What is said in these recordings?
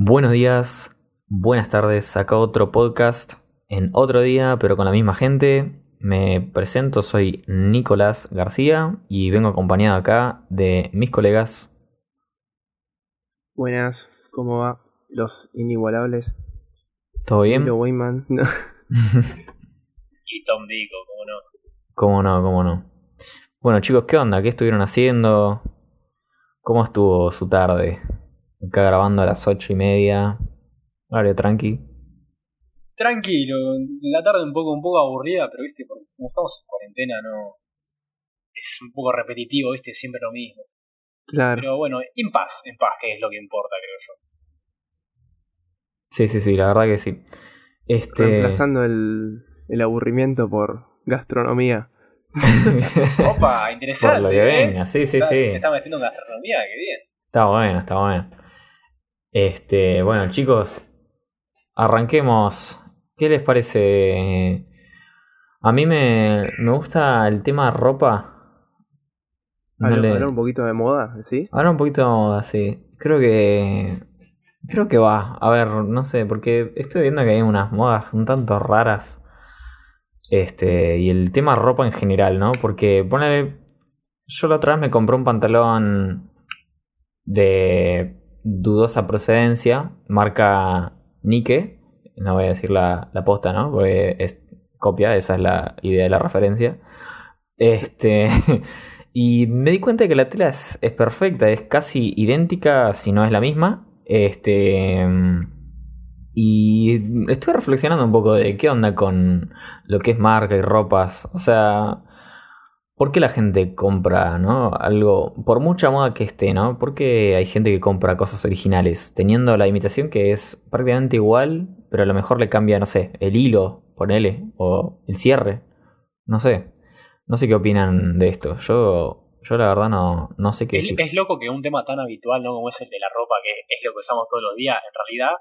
Buenos días, buenas tardes, acá otro podcast en otro día, pero con la misma gente. Me presento, soy Nicolás García y vengo acompañado acá de mis colegas. Buenas, ¿cómo va? Los inigualables. ¿Todo bien? Milo Weyman. No. Y Tom Dico, ¿cómo no? ¿Cómo no? ¿Cómo no? Bueno chicos, ¿qué onda? ¿Qué estuvieron haciendo? ¿Cómo estuvo su tarde? Acá grabando a las ocho y media. Horario tranqui. Tranquilo, la tarde un poco, un poco aburrida, pero viste, porque como estamos en cuarentena, no. Es un poco repetitivo, viste, siempre lo mismo. Claro. Pero bueno, en paz, en paz, que es lo que importa, creo yo. Sí, sí, sí, la verdad que sí. Este. Reemplazando el, el aburrimiento por gastronomía. Opa, Por interesante. lo que ¿eh? venga, sí, sí, Está- sí. Te está metiendo en gastronomía, qué bien. Está bueno, está bueno. Este, bueno, chicos, arranquemos. ¿Qué les parece? A mí me, me gusta el tema ropa. No Hablar, le- hablar un poquito de moda, ¿sí? Ahora un poquito así. Creo que. Creo que va. A ver, no sé, porque estoy viendo que hay unas modas un tanto raras. Este, y el tema ropa en general, ¿no? Porque ponele. Yo la otra vez me compré un pantalón de dudosa procedencia, marca Nike. No voy a decir la, la posta, ¿no? Porque es copia, esa es la idea de la referencia. Este. Y me di cuenta de que la tela es, es perfecta, es casi idéntica, si no es la misma. Este. Y estoy reflexionando un poco de qué onda con lo que es marca y ropas. O sea, ¿por qué la gente compra, no? Algo, por mucha moda que esté, ¿no? ¿Por qué hay gente que compra cosas originales? Teniendo la imitación que es prácticamente igual, pero a lo mejor le cambia, no sé, el hilo, ponele, o el cierre. No sé. No sé qué opinan de esto. Yo, yo la verdad no, no sé qué Es, decir. es loco que un tema tan habitual, ¿no? Como es el de la ropa, que es lo que usamos todos los días, en realidad,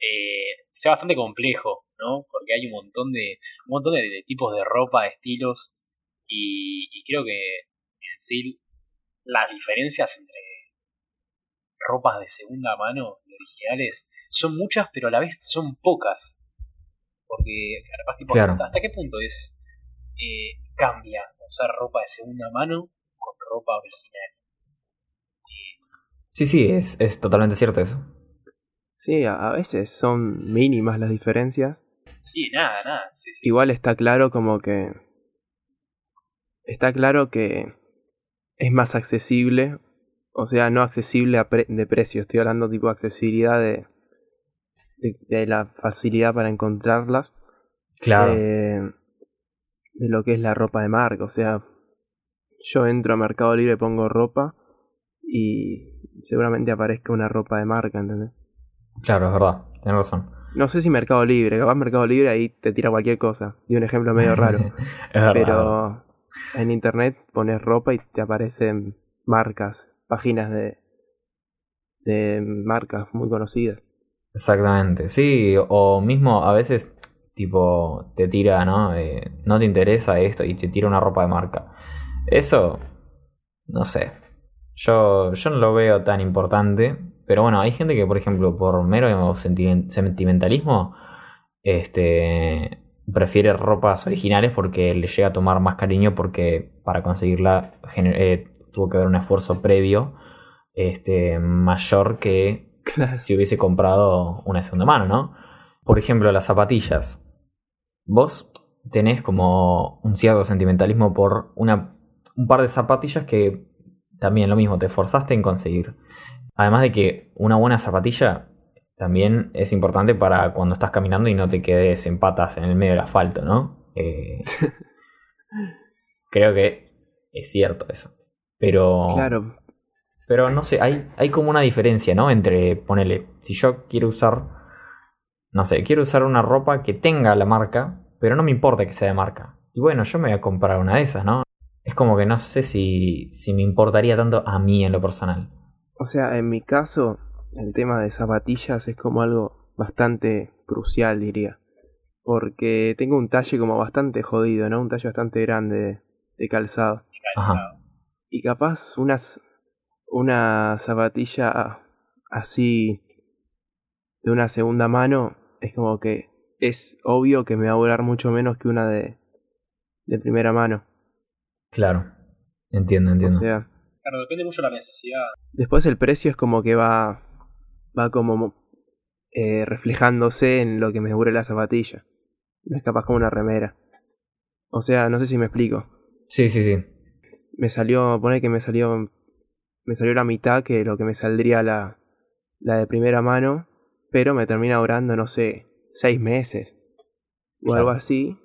eh, sea bastante complejo, ¿no? Porque hay un montón de, un montón de, de tipos de ropa, de estilos, y, y creo que en sí las diferencias entre ropas de segunda mano y originales son muchas, pero a la vez son pocas. Porque, además, tipo, Claro. ¿hasta, hasta qué punto es eh, cambia usar ropa de segunda mano con ropa original? Sí, sí, es, es totalmente cierto eso. Sí, a, a veces son mínimas las diferencias. Sí, nada, nada. Sí, sí. Igual está claro como que... Está claro que es más accesible. O sea, no accesible a pre- de precio. Estoy hablando tipo accesibilidad de, de, de la facilidad para encontrarlas. Claro. eh, de lo que es la ropa de marca. O sea, yo entro a Mercado Libre, pongo ropa y seguramente aparezca una ropa de marca, ¿entendés? Claro, es verdad. Tienes razón. No sé si Mercado Libre, capaz Mercado Libre ahí te tira cualquier cosa. Di un ejemplo medio raro. es verdad. Pero en internet pones ropa y te aparecen marcas, páginas de, de marcas muy conocidas. Exactamente. Sí, o mismo a veces, tipo, te tira, ¿no? Eh, no te interesa esto y te tira una ropa de marca. Eso, no sé. Yo, yo no lo veo tan importante. Pero bueno, hay gente que, por ejemplo, por mero sentimen- sentimentalismo, este, prefiere ropas originales porque le llega a tomar más cariño porque para conseguirla eh, tuvo que haber un esfuerzo previo este, mayor que Claro. si hubiese comprado una de segunda mano, ¿no? Por ejemplo, las zapatillas. Vos tenés como un cierto sentimentalismo por una, un par de zapatillas que también lo mismo, te esforzaste en conseguir. Además de que una buena zapatilla también es importante para cuando estás caminando y no te quedes en patas en el medio del asfalto, ¿no? Eh, creo que es cierto eso. Pero... Claro, Pero no sé, hay, hay como una diferencia, ¿no? Entre, ponele, si yo quiero usar, no sé, quiero usar una ropa que tenga la marca, pero no me importa que sea de marca. Y bueno, yo me voy a comprar una de esas, ¿no? Es como que no sé si, si me importaría tanto a mí en lo personal. o sea, en mi caso, el tema de zapatillas es como algo bastante crucial, diría. Porque tengo un talle como bastante jodido, ¿no? Un talle bastante grande de, de calzado. Y capaz unas, una zapatilla así de una segunda mano, es como que es obvio que me va a durar mucho menos que una de, de primera mano. Claro. Entiendo, entiendo. O sea, Claro, depende mucho de la necesidad. después el precio es como que va, va como eh, reflejándose en lo que me dure la zapatilla. No es capaz como una remera. O sea, no sé si me explico. sí, sí, sí. Me salió, pone que me salió, me salió la mitad que lo que me saldría la, la de primera mano, pero me termina durando, no sé, seis meses o Claro. algo así.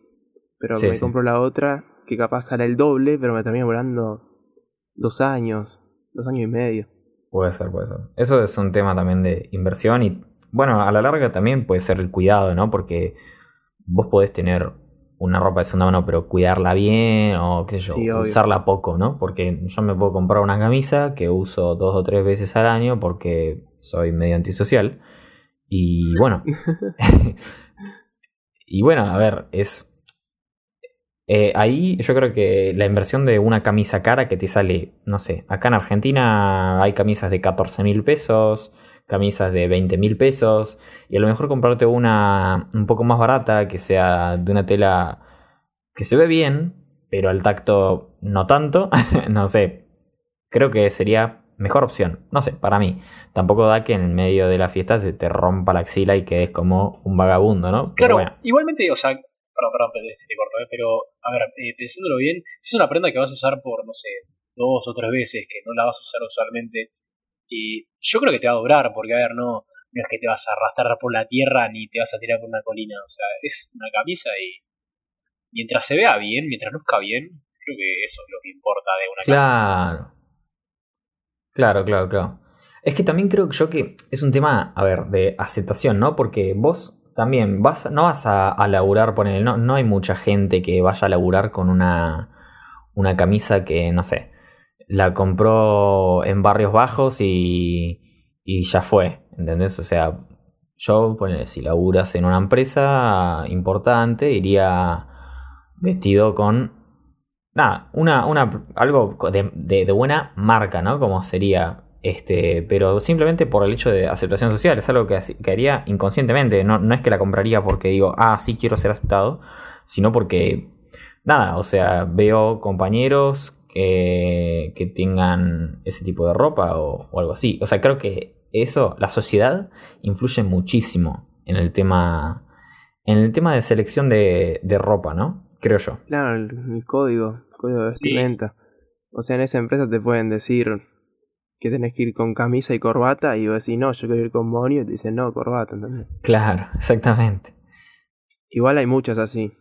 Pero Sí, me sí. compro la otra que capaz sale el doble, pero me termina durando dos años, dos años y medio. Puede ser, puede ser. Eso es un tema también de inversión y, bueno, a la larga también puede ser el cuidado, ¿no? Porque vos podés tener una ropa de segunda mano, pero cuidarla bien o, qué sé yo, Sí, usarla poco, ¿no? Porque yo me puedo comprar una camisa que uso dos o tres veces al año porque soy medio antisocial. Y bueno. y bueno, a ver, es... eh, ahí yo creo que la inversión de una camisa cara que te sale, no sé, acá en Argentina hay camisas de 14 mil pesos, camisas de 20 mil pesos, y a lo mejor comprarte una un poco más barata, que sea de una tela que se ve bien, pero al tacto no tanto, no sé, creo que sería mejor opción, no sé, para mí. Tampoco da que en medio de la fiesta se te rompa la axila y quedes como un vagabundo, ¿no? Pero Claro, bueno, igualmente, o sea, perdón, perdón, si te corto, ¿eh? pero a ver, eh, pensándolo bien, si es una prenda que vas a usar por, no sé, dos o tres veces, que no la vas a usar usualmente, y yo creo que te va a durar, porque a ver, no, es que te vas a arrastrar por la tierra ni te vas a tirar por una colina, o sea, es una camisa y mientras se vea bien, mientras luzca bien, creo que eso es lo que importa de una camisa. Claro. Claro, claro, claro. Es que también creo yo que es un tema, a ver, de aceptación, ¿no? Porque vos también vas, no vas a, a laburar, ponele, no, no hay mucha gente que vaya a laburar con una, una camisa que, no sé, la compró en barrios bajos y, y ya fue, ¿entendés? O sea, yo, ponele, si laburas en una empresa importante, iría vestido con nada, una, una, algo de, de- de buena marca, ¿no? Como sería, este, pero simplemente por el hecho de aceptación social, es algo que, que haría inconscientemente, no, no es que la compraría porque digo, ah, sí quiero ser aceptado, sino porque, nada, o sea, veo compañeros que, que tengan ese tipo de ropa o, o algo así, o sea, creo que eso, la sociedad influye muchísimo en el tema, en el tema de selección de, de ropa, ¿no? Creo yo. Claro, el, el código, el código de Sí. vestimenta. O sea, en esa empresa te pueden decir que tenés que ir con camisa y corbata y vos decís, no, yo quiero ir con monio y te dicen, no, corbata, ¿entendés? Claro, exactamente. Igual hay muchas así.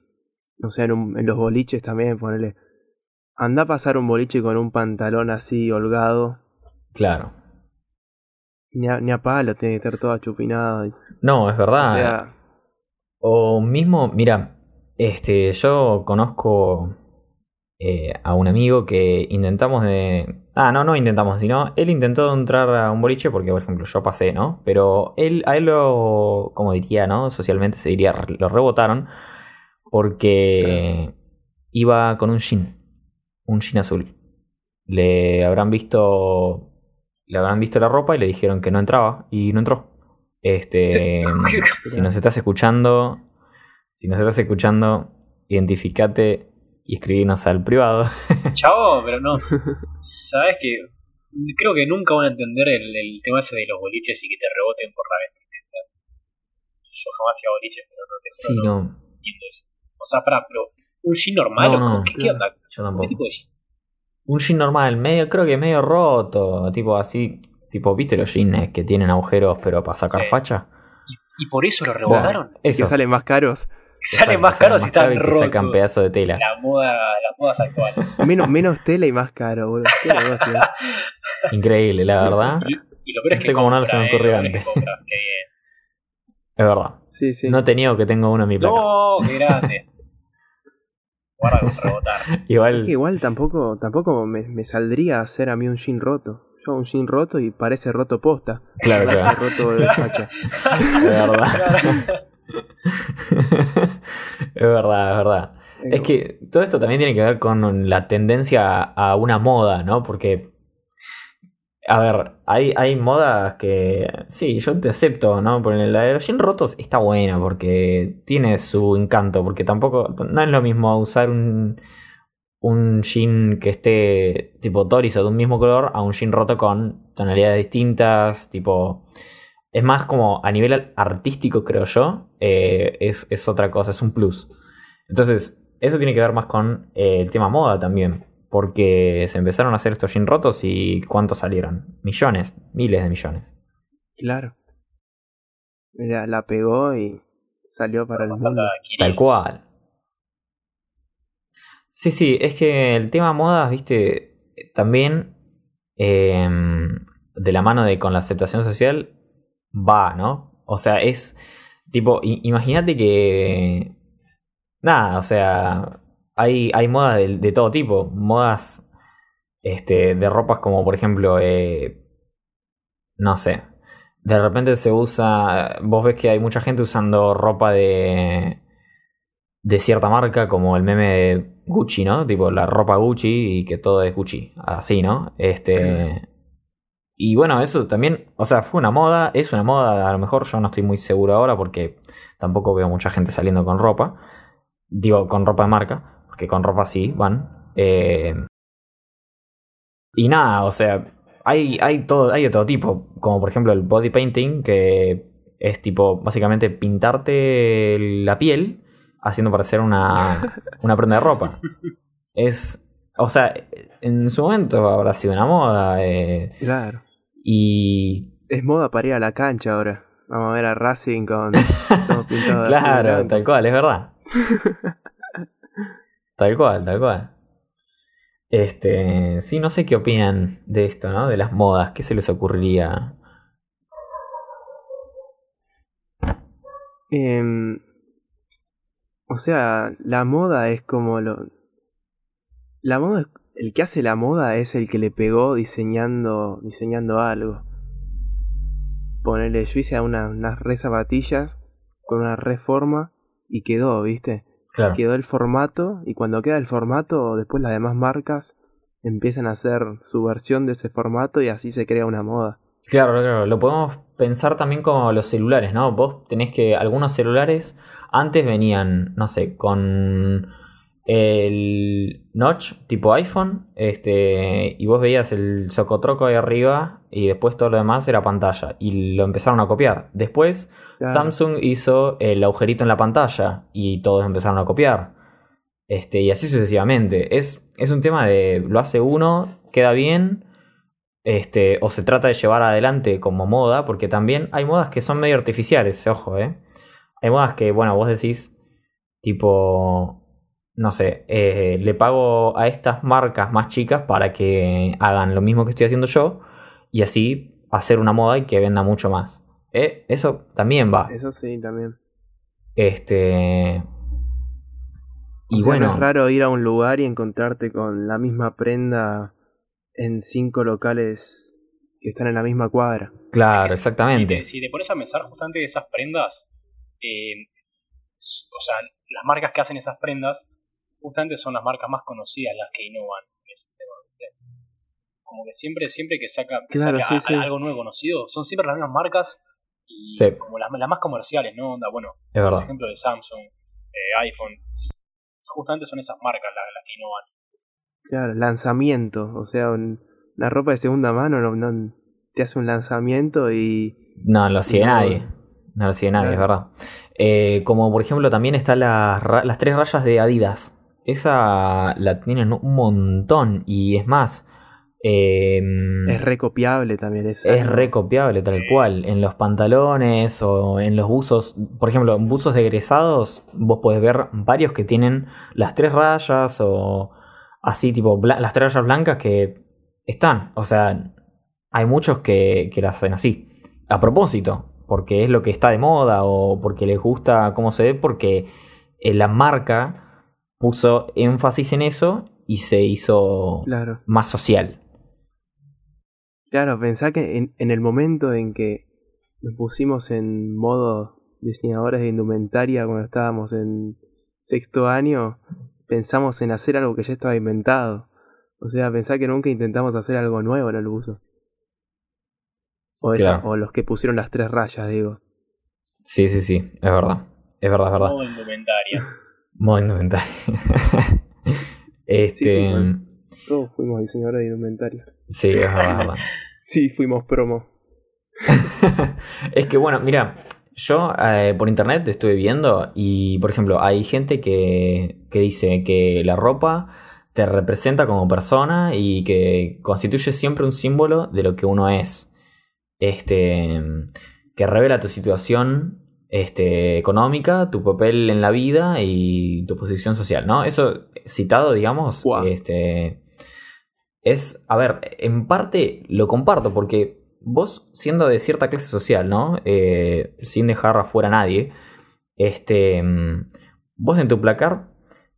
O sea, en, un- en los boliches también, ponele. Anda a pasar un boliche con un pantalón así holgado. Claro. Ni a, ni a palo, tiene que estar todo achupinado. y- No, es verdad. o sea, O mismo, mira, este, yo conozco eh, a un amigo que intentamos de. Ah, no, no intentamos, sino él intentó entrar a un boliche porque, por ejemplo, yo pasé, ¿no? Pero él, a él lo, como diría, ¿no? Socialmente se diría, lo rebotaron porque iba con un jean, un jean azul. Le habrán visto, le habrán visto la ropa y le dijeron que no entraba y no entró. Este, si nos estás escuchando, si nos estás escuchando, identificate y escribinos al privado. Chavo, pero no. Sabes que creo que nunca van a entender el, el tema ese de los boliches y que te reboten por la vestimenta. Yo jamás fui a boliches, pero no te juro, Sí, no no, entiendo eso. O sea, para, pero un jean normal, No, ¿o no, ¿qué, qué claro. onda? yo ¿Qué tampoco. tipo de jean? Un jean normal, medio, creo que medio roto, tipo así, tipo, ¿viste los jeans que tienen agujeros pero para sacar Sí. facha? ¿Y por eso lo rebotaron? que Esos. salen más caros y más caros están y te rotos. sacan pedazos de tela. La moda, las modas actuales. Menos, menos tela y más caro, boludo. ¿eh? Increíble, la verdad. Y, y lo peor es No que sé cómo no compra, se me eh, ocurrió lo peor es que antes. compra. Es verdad. Sí, sí. No he tenido que tengo uno en mi placa. No, qué grande. Guarda con rebotar. Igual, Es que igual tampoco, tampoco me, me saldría a hacer a mí un jean roto. Yo hago un jean roto y parece roto posta. claro, Parece claro. roto de facha. Es verdad. es verdad, es verdad. Es que todo esto también tiene que ver con la tendencia a una moda, ¿no? Porque A ver, hay, hay modas que. Sí, yo te acepto, ¿no? Por la de los jeans rotos está buena porque tiene su encanto. Porque tampoco. No es lo mismo usar un. Un jean que esté tipo Toris o de un mismo color a un jean roto con tonalidades distintas. Tipo. Es más como a nivel artístico, creo yo. eh, es, es otra cosa, es un plus. Entonces, eso tiene que ver más con eh, el tema moda también. Porque se empezaron a hacer estos jeans rotos y ¿cuántos salieron? Millones, miles de millones. Claro. Mira, la pegó y salió para el mundo. Tal 500. cual. Sí, sí, es que el tema modas, viste, también eh, de la mano de con la aceptación social va, ¿no? O sea, es tipo, imagínate que... Nada, o sea, hay, hay modas de, todo tipo, modas este, de ropas como por ejemplo, eh, no sé, de repente se usa, vos ves que hay mucha gente usando ropa de, de cierta marca, como el meme de Gucci, ¿no? Tipo la ropa Gucci y que todo es Gucci, así, ¿no? Este... Y bueno, eso también, o sea, fue una moda, es una moda, a lo mejor yo no estoy muy seguro ahora porque tampoco veo mucha gente saliendo con ropa, digo, con ropa de marca, porque con ropa sí van. Eh, y nada, o sea, hay, hay, todo, hay de todo tipo, como por ejemplo el body painting, que es tipo básicamente pintarte la piel haciendo parecer una, una prenda de ropa. Es, o sea, en su momento habrá sido una moda. eh, Claro. Y Es moda para ir a la cancha ahora. Vamos a ver a Racing con claro, tal cual, es verdad. tal cual, tal cual. Este, sí, no sé qué opinan de esto, ¿no? De las modas, ¿qué se les ocurriría? Em, o sea, la moda es como lo. La moda es- El que hace la moda es el que le pegó diseñando. diseñando algo. Ponerle, yo hice una- unas re zapatillas con una reforma y quedó, ¿viste? Claro. Quedó el formato y cuando queda el formato, después las demás marcas empiezan a hacer su versión de ese formato y así se crea una moda. Claro, claro, lo podemos pensar también como los celulares, ¿no? Vos tenés que, algunos celulares antes venían, no sé, con el notch tipo iPhone, este, y vos veías el socotroco ahí arriba y después todo lo demás era pantalla y lo empezaron a copiar. Después Claro. Samsung hizo el agujerito en la pantalla y todos empezaron a copiar. Este, y así sucesivamente. Es, es un tema de lo hace uno, queda bien, este, o se trata de llevar adelante como moda, porque también hay modas que son medio artificiales, ojo, ¿eh? Hay modas que, bueno, vos decís, tipo, no sé, eh, le pago a estas marcas más chicas para que hagan lo mismo que estoy haciendo yo, y así hacer una moda y que venda mucho más. ¿Eh? Eso también va. Eso sí, también. Este. Y O sea, bueno. no es raro ir a un lugar y encontrarte con la misma prenda en cinco locales que están en la misma cuadra. Claro, Si exactamente. te, si te pones a pensar justamente esas prendas, eh, o sea, las marcas que hacen esas prendas, justamente son las marcas más conocidas las que innovan en ese tema, ¿viste? Como que siempre, siempre que saca, que Claro, saca sí, a- sí. algo nuevo conocido, son siempre las mismas marcas y Sí. como las, las más comerciales, ¿no? Onda, bueno, Es por ejemplo de Samsung, eh, iPhone, justamente son esas marcas las, las que innovan. Claro, lanzamiento. O sea, un- una ropa de segunda mano no, no- te hace un lanzamiento y. No lo sigue No. nadie. No lo sigue nadie, es verdad. Eh, como por ejemplo también están las, ra- las tres rayas de Adidas. Esa la tienen un montón. Y es más. eh, Es recopiable también. Es, es recopiable tal Sí. cual. En los pantalones o en los buzos. Por ejemplo, en buzos de egresados. Vos podés ver varios que tienen las tres rayas. O así tipo las tres rayas blancas que están. O sea, hay muchos que, que las hacen así. A propósito. Porque es lo que está de moda. O porque les gusta cómo se ve. Porque eh, la marca puso énfasis en eso. Y se hizo Claro. más social. Claro, pensá que en, en el momento en que nos pusimos en modo diseñadores de indumentaria cuando estábamos en sexto año, pensamos en hacer algo que ya estaba inventado. O sea, pensá que nunca intentamos hacer algo nuevo en el buzo. O, esa- Claro. o los que pusieron las tres rayas, digo. Sí, sí, sí, es verdad. Es verdad, es verdad. Modo indumentaria. Modo indumentaria. este. Sí, sí, bueno. Todos fuimos diseñadores de indumentaria. sí, es verdad. Sí, fuimos promo. es que bueno, mira, yo eh, por internet estuve viendo y, por ejemplo, hay gente que, que dice que la ropa te representa como persona y que constituye siempre un símbolo de lo que uno es. Este, que revela tu situación este, económica, tu papel en la vida y tu posición social, ¿no? Eso citado, digamos, este, es, a ver, en parte lo comparto porque vos siendo de cierta clase social, ¿no? Eh, sin dejar afuera a nadie, este, mm, vos en tu placar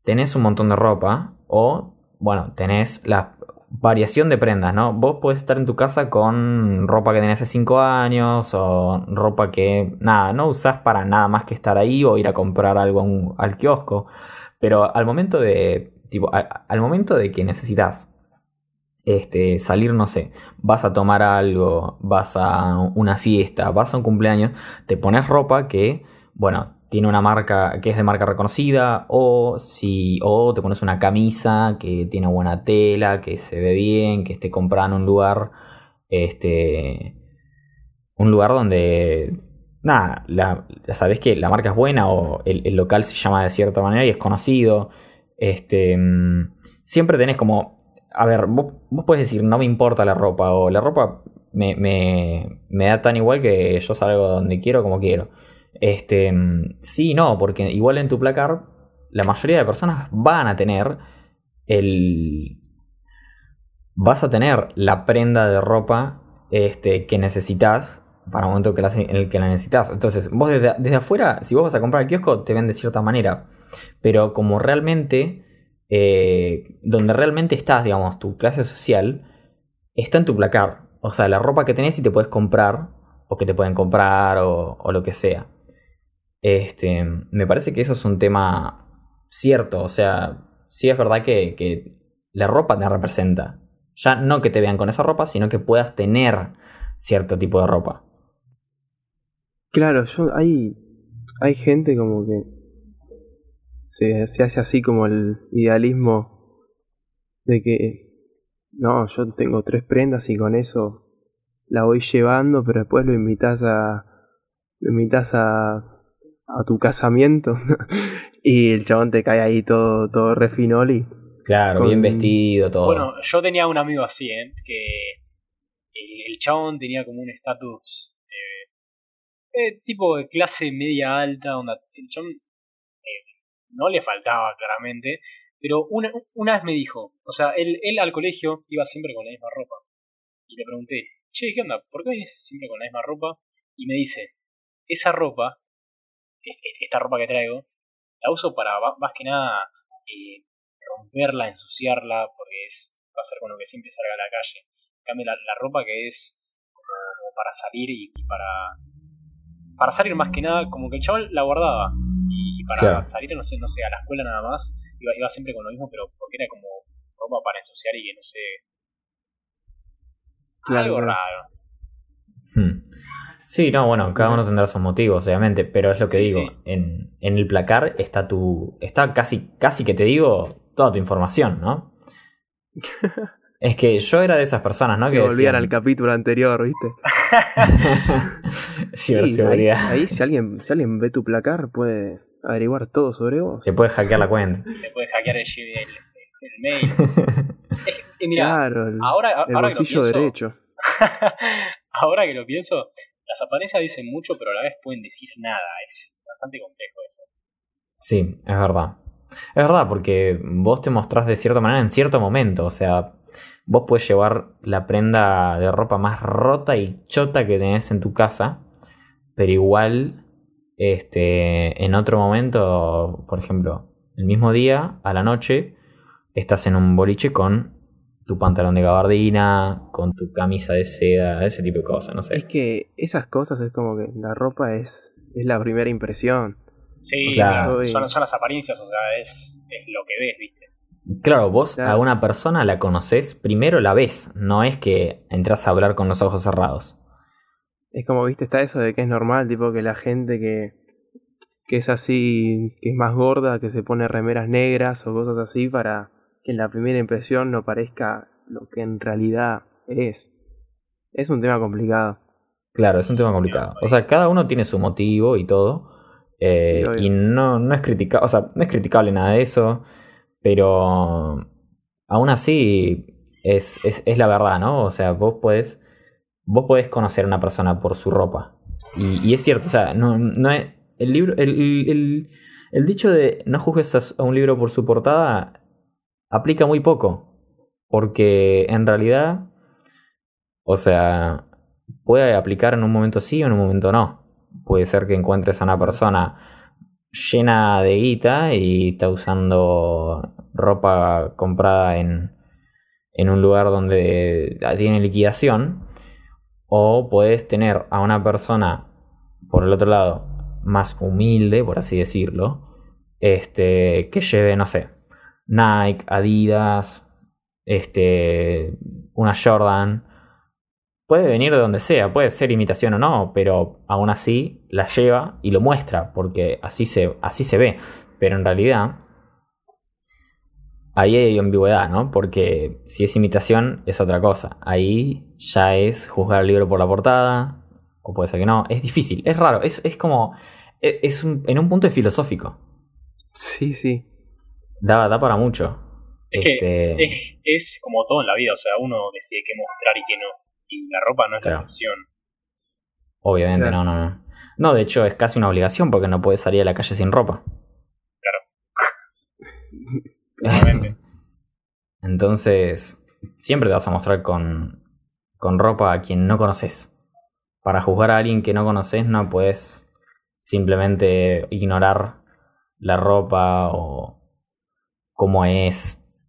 tenés un montón de ropa o, bueno, tenés la variación de prendas, ¿no? Vos podés estar en tu casa con ropa que tenés hace 5 años o ropa que, nada, no usás para nada más que estar ahí o ir a comprar algo al kiosco. Pero al momento de, tipo, al momento de que necesitas este, salir, no sé, vas a tomar algo, vas a una fiesta, vas a un cumpleaños, te pones ropa que, bueno, tiene una marca que es de marca reconocida, o si, o te pones una camisa que tiene buena tela, que se ve bien, que esté comprada en un lugar, este, un lugar donde, nada, la, sabes que la marca es buena o el, local se llama de cierta manera y es conocido, este, mm, siempre tenés como a ver, vos, vos podés decir, no me importa la ropa, o la ropa me, me, me da tan igual que yo salgo donde quiero como quiero. Este, mm, sí, no, porque igual en tu placar, la mayoría de personas van a tener el. Vas a tener la prenda de ropa este, que necesitas para el momento que la- en el que la necesitas. Entonces, vos desde, desde afuera, si vos vas a comprar al kiosco, te ven de cierta manera. Pero como realmente eh, donde realmente estás, digamos, tu clase social, está en tu placar. O sea, la ropa que tenés y te puedes comprar, o que te pueden comprar, o lo que sea. Este, me parece que eso es un tema cierto. O sea, sí es verdad que, que la ropa te representa. Ya no que te vean con esa ropa, sino que puedas tener cierto tipo de ropa. Claro, yo hay, hay gente como que se, se hace así como el idealismo de que no, yo tengo tres prendas y con eso la voy llevando, pero después lo invitas a lo invitas a, a tu casamiento y el chabón te cae ahí todo todo refinol y Claro, Con- bien vestido, todo. Bueno, yo tenía un amigo así, ¿eh? Que el, el chabón tenía como un estatus eh, eh, tipo de clase media alta, onda, el chabón eh, no le faltaba claramente, pero una, una vez me dijo, o sea, él, él al colegio iba siempre con la misma ropa. Y le pregunté, che, ¿qué onda? ¿Por qué vienes siempre con la misma ropa? Y me dice, esa ropa, esta ropa que traigo, la uso para más que nada eh, romperla, ensuciarla, porque es va a ser con lo que siempre salga a la calle. En cambio, la, la ropa que es como, como para salir y, y para para salir más que nada, como que el chaval la guardaba. Y para Claro. salir, no sé, no sé, a la escuela nada más, iba, iba siempre con lo mismo, pero porque era como ropa para ensuciar y que no sé. Claro, algo raro. Hmm. Sí, no, bueno, cada uno tendrá sus motivos, obviamente, pero es lo que Sí, digo. sí. En, en el placar está tu. está casi, casi que te digo toda tu información, ¿no? es que yo era de esas personas, ¿no? se que volvían decían- al capítulo anterior, ¿viste? Sí, Sí, ahí, ahí si alguien si alguien ve tu placar puede averiguar todo sobre vos. Te puedes hackear la cuenta. Te puedes hackear el, el, el mail. Es que, eh, mira, claro, el, ahora, el ahora que lo bolsillo pienso, derecho. ahora que lo pienso, las apariencias dicen mucho, pero a la vez pueden decir nada. Es bastante complejo eso. Sí, es verdad. Es verdad, porque vos te mostrás de cierta manera en cierto momento. O sea, vos puedes llevar la prenda de ropa más rota y chota que tenés en tu casa, pero igual, este, en otro momento, por ejemplo, el mismo día, a la noche, estás en un boliche con tu pantalón de gabardina, con tu camisa de seda, ese tipo de cosas, no sé. Es que esas cosas es como que la ropa es, es la primera impresión. Sí, son, son las apariencias, o sea, es, es lo que ves, ¿viste? Claro, vos Claro. a una persona la conoces, primero la ves, no es que entras a hablar con los ojos cerrados. Es como, viste, está eso de que es normal, tipo que la gente que, que es así, que es más gorda, que se pone remeras negras o cosas así para que en la primera impresión no parezca lo que en realidad es. Es un tema complicado. Claro, es un tema complicado. O sea, cada uno tiene su motivo y todo. eh, Sí, y no, no es criticable, o sea, no es criticable nada de eso. Pero aún así es, es, es la verdad, ¿no? O sea, vos podés, vos podés conocer a una persona por su ropa. Y, y es cierto, o sea, no, no es, el libro, el, el- el dicho de no juzgues a un libro por su portada aplica muy poco. Porque en realidad, o sea, puede aplicar en un momento sí o en un momento no. Puede ser que encuentres a una persona llena de guita y está usando ropa comprada en, en un lugar donde tiene liquidación. O puedes tener a una persona, por el otro lado, más humilde, por así decirlo, este, que lleve, no sé, Nike, Adidas, este, una Jordan. Puede venir de donde sea, puede ser imitación o no, pero aún así la lleva y lo muestra, porque así se, así se ve. Pero en realidad, ahí hay ambigüedad, ¿no? Porque si es imitación es otra cosa. Ahí ya es juzgar el libro por la portada, o puede ser que no. Es difícil, es raro, es, es como. Es, es un- en un punto es filosófico. Sí, sí. Da, da para mucho. Es que Este, es, es como todo en la vida, o sea, uno decide qué mostrar y qué no. Y la ropa no es Claro. la excepción. Obviamente, Claro. no, no, no. No, de hecho es casi una obligación porque no puedes salir a la calle sin ropa. Claramente. Entonces, siempre te vas a mostrar con, con ropa a quien no conoces. Para juzgar a alguien que no conoces no puedes simplemente ignorar la ropa o cómo es,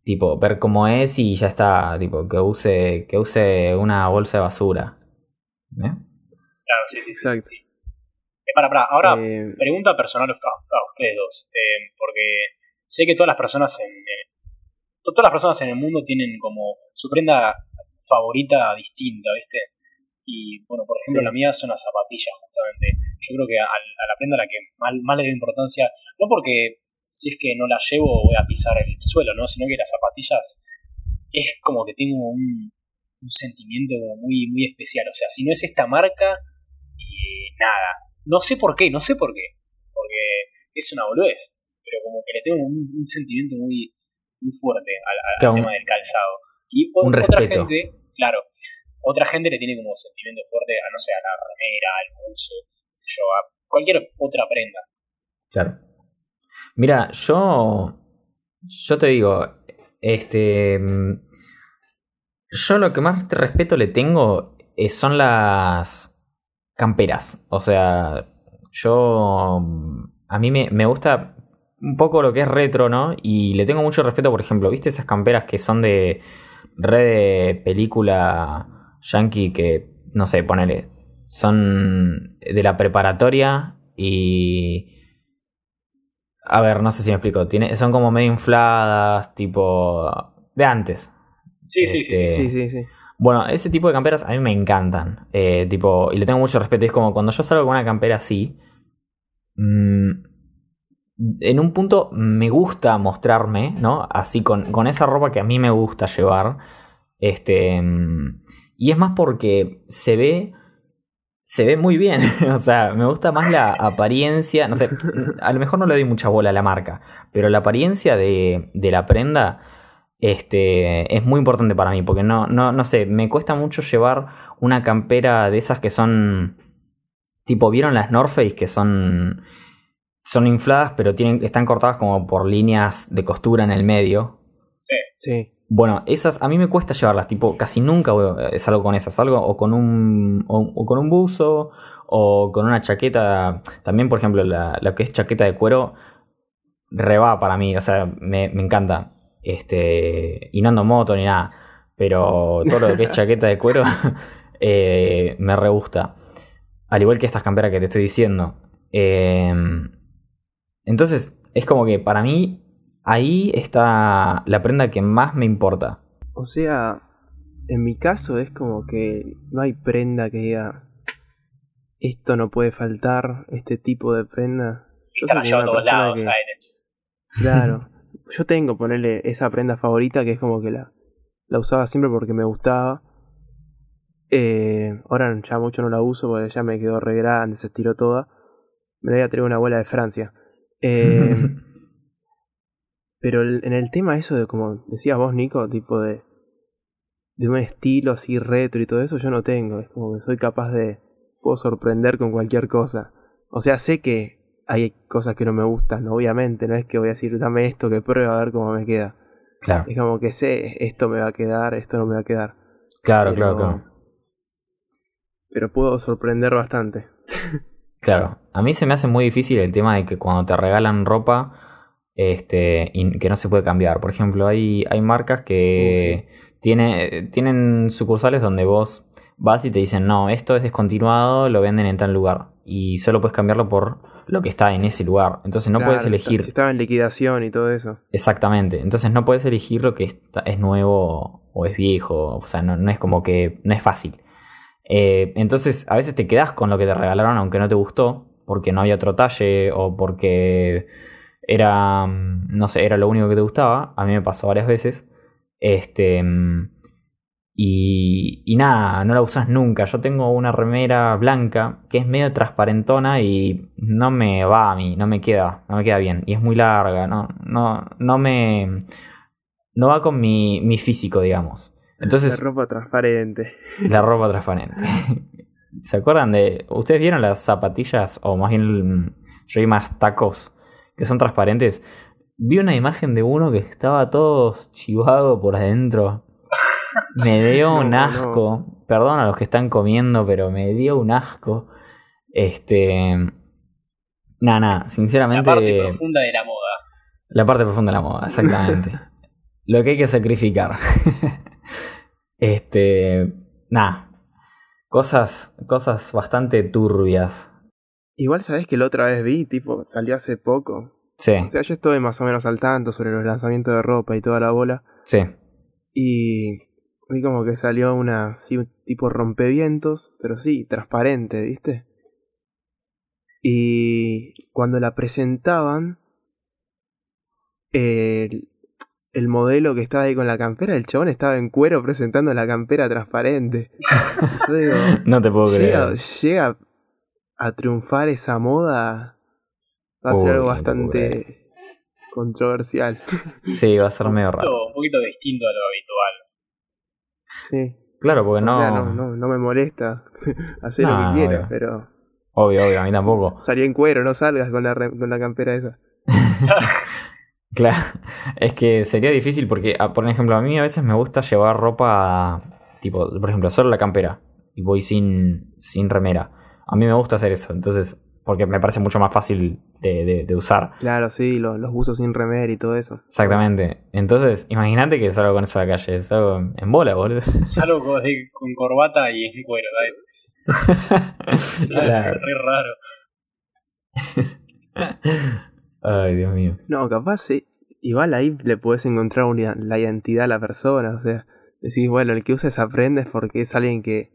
tipo, ver cómo es y ya está, tipo, que use, que use una bolsa de basura. ¿Eh? Claro, sí, sí, sí. sí, Exacto. sí. Eh, para, para, ahora, Eh, pregunta personal a, a ustedes dos. eh, porque sé que todas las personas en. eh, to- todas las personas en el mundo tienen como su prenda favorita distinta, ¿viste? Y bueno, por ejemplo, Sí. la mía son las zapatillas, justamente. Yo creo que a, a la prenda a la que más, más le doy importancia, no porque si es que no la llevo voy a pisar el suelo, ¿no? Sino que las zapatillas es como que tengo un, un sentimiento muy, muy especial. O sea, si no es esta marca, eh, nada. No sé por qué, no sé por qué. Porque es una boludez. Pero como que le tengo un, un sentimiento muy, muy fuerte al, al- Claro, tema del calzado. Y un otra respeto. gente, claro, otra gente le tiene como sentimiento fuerte a, no sé, a la remera, al buzo, qué sé yo, a cualquier otra prenda. Claro. Mira, yo. Yo te digo. Este. Yo lo que más respeto le tengo eh, son las camperas. O sea, yo. A mí me, me gusta un poco lo que es retro, ¿no? Y le tengo mucho respeto, por ejemplo, ¿viste esas camperas que son de red de película yankee que, no sé, ponele, son de la preparatoria y... A ver, no sé si me explico. Tiene, son como medio infladas, tipo... De antes. Sí, sí, sí, sí. Este, sí, sí, sí. Bueno, ese tipo de camperas a mí me encantan. Eh, tipo, y le tengo mucho respeto. Es como cuando yo salgo con una campera así. mm, en un punto me gusta mostrarme, ¿no? Así con, con esa ropa que a mí me gusta llevar. Este. mm, y es más porque se ve. Se ve muy bien. o sea, me gusta más la apariencia. No sé. A lo mejor no le doy mucha bola a la marca. Pero la apariencia de, de la prenda este, es muy importante para mí, porque no, no, no sé, me cuesta mucho llevar una campera de esas que son, tipo, ¿vieron las North Face que son, son infladas, pero tienen, están cortadas como por líneas de costura en el medio? Sí. Sí. Bueno, esas a mí me cuesta llevarlas, tipo, casi nunca voy- eh, salgo con esas, salgo o con un, o, o con un buzo, o con una chaqueta, también por ejemplo la, la que es chaqueta de cuero, reba para mí, o sea, me, me encanta, este, y no ando en moto ni nada, pero todo lo que es chaqueta de cuero eh, me re gusta, al igual que estas camperas que te estoy diciendo. Eh, entonces, es como que para mí ahí está la prenda que más me importa. O sea, en mi caso es como que no hay prenda que diga, esto no puede faltar, este tipo de prenda. Yo soy como una todos persona lados, que-. Claro. Yo tengo, ponerle esa prenda favorita que es como que la, la usaba siempre porque me gustaba. Eh, ahora ya mucho no la uso porque ya me quedó re grande, se estiró toda. Me la había traído una abuela de Francia. Eh, pero el- en el tema eso de como decías vos, Nico, tipo de, de un estilo así retro y todo eso, yo no tengo. Es como que soy capaz de... Puedo sorprender con cualquier cosa. O sea, sé que hay cosas que no me gustan, obviamente. No es que voy a decir, dame esto que pruebe a ver cómo me queda. Claro, Es como que sé, esto me va a quedar, esto no me va a quedar. claro, Pero- claro, claro. Pero puedo sorprender bastante. Claro, a mí se me hace muy difícil el tema de que cuando te regalan ropa, este, y que no se puede cambiar. Por ejemplo, hay, hay marcas que tiene- tienen sucursales donde vos vas y te dicen, no, esto es descontinuado, lo venden en tal lugar. Y solo puedes cambiarlo por lo que está en ese lugar. Entonces no Claro, puedes elegir Si estaba en liquidación y todo eso. exactamente. Entonces no puedes elegir lo que está- es nuevo o es viejo. O sea, no, no es como que no es fácil. Eh, entonces a veces te quedas con lo que te regalaron aunque no te gustó, porque no había otro talle o porque era, mm, no sé, era lo único que te gustaba. A mí me pasó varias veces. Este, mm, y, y nada, no la usas nunca. Yo tengo una remera blanca que es medio transparentona y no me va a mí, no me queda, no me queda bien. Y es muy larga, no, no, no me, no va con mi, mi físico, digamos. Entonces, La ropa transparente. la ropa transparente. ¿Se acuerdan de. ¿Ustedes vieron las zapatillas? O más bien. Yo vi más tacos. Que son transparentes. Vi una imagen de uno que estaba todo chivado por adentro. Me dio un asco. Perdón a los que están comiendo, pero me dio un asco. Este. Nada, nada. La Sinceramente. parte profunda de la moda. La parte profunda de la moda, exactamente. Lo que hay que sacrificar. este. Nada. Cosas, cosas bastante turbias. Igual sabés que la otra vez vi, tipo, salió hace poco. Sí, O sea, yo estoy más o menos al tanto sobre los lanzamientos de ropa y toda la bola. sí. Y vi como que salió una, sí, un tipo rompevientos, pero sí, transparente, ¿viste? Y cuando la presentaban, el, el modelo que estaba ahí con la campera, el chabón estaba en cuero presentando la campera transparente. Yo digo, No te puedo llega, creer. llega a triunfar esa moda, va a ser Uy, algo bastante controversial. Sí, va a ser medio raro. Un poquito distinto a lo habitual. Sí. Claro, porque no. O sea, no, no, no me molesta hacer lo que quiera, obvio. pero Obvio, obvio, a mí tampoco. salí en cuero, no salgas con la, re- con la campera esa. Claro, es que sería difícil porque, ah, por ejemplo, a mí a veces me gusta llevar ropa, tipo, por ejemplo, solo la campera y voy sin, sin remera. A mí me gusta hacer eso, entonces, porque me parece mucho más fácil de, de- de usar. Claro, sí, lo- los buzos sin remer y todo eso. Exactamente. Entonces, imagínate que salgo con eso a la calle, salgo en bola, boludo. Salgo con, con corbata y en cuero. ¿sabes? Claro. Re raro. Ay, Dios mío. No, capaz sí. Igual ahí le puedes encontrar una- la identidad a la persona. O sea, decís, bueno, el que usa esa prenda es porque es alguien que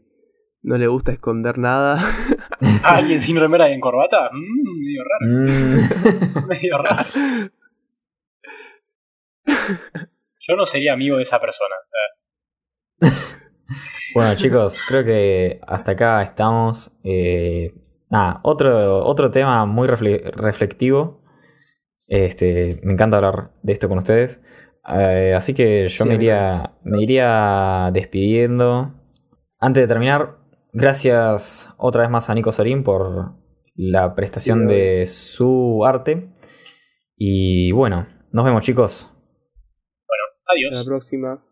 no le gusta esconder nada. Ah, ¿Alguien sin remera y en corbata? Mmm, medio raro. Mm. medio raro. Yo no sería amigo de esa persona. Bueno, chicos, creo que hasta acá estamos. Eh, nada, otro, otro tema muy refle- reflectivo. Este, me encanta hablar de esto con ustedes. Eh, así que yo Sí, me iría, me iría despidiendo. Antes de terminar, gracias otra vez más a Nico Sorín por la prestación Sí, de su arte. Y bueno, nos vemos chicos. Hasta la Adiós. próxima.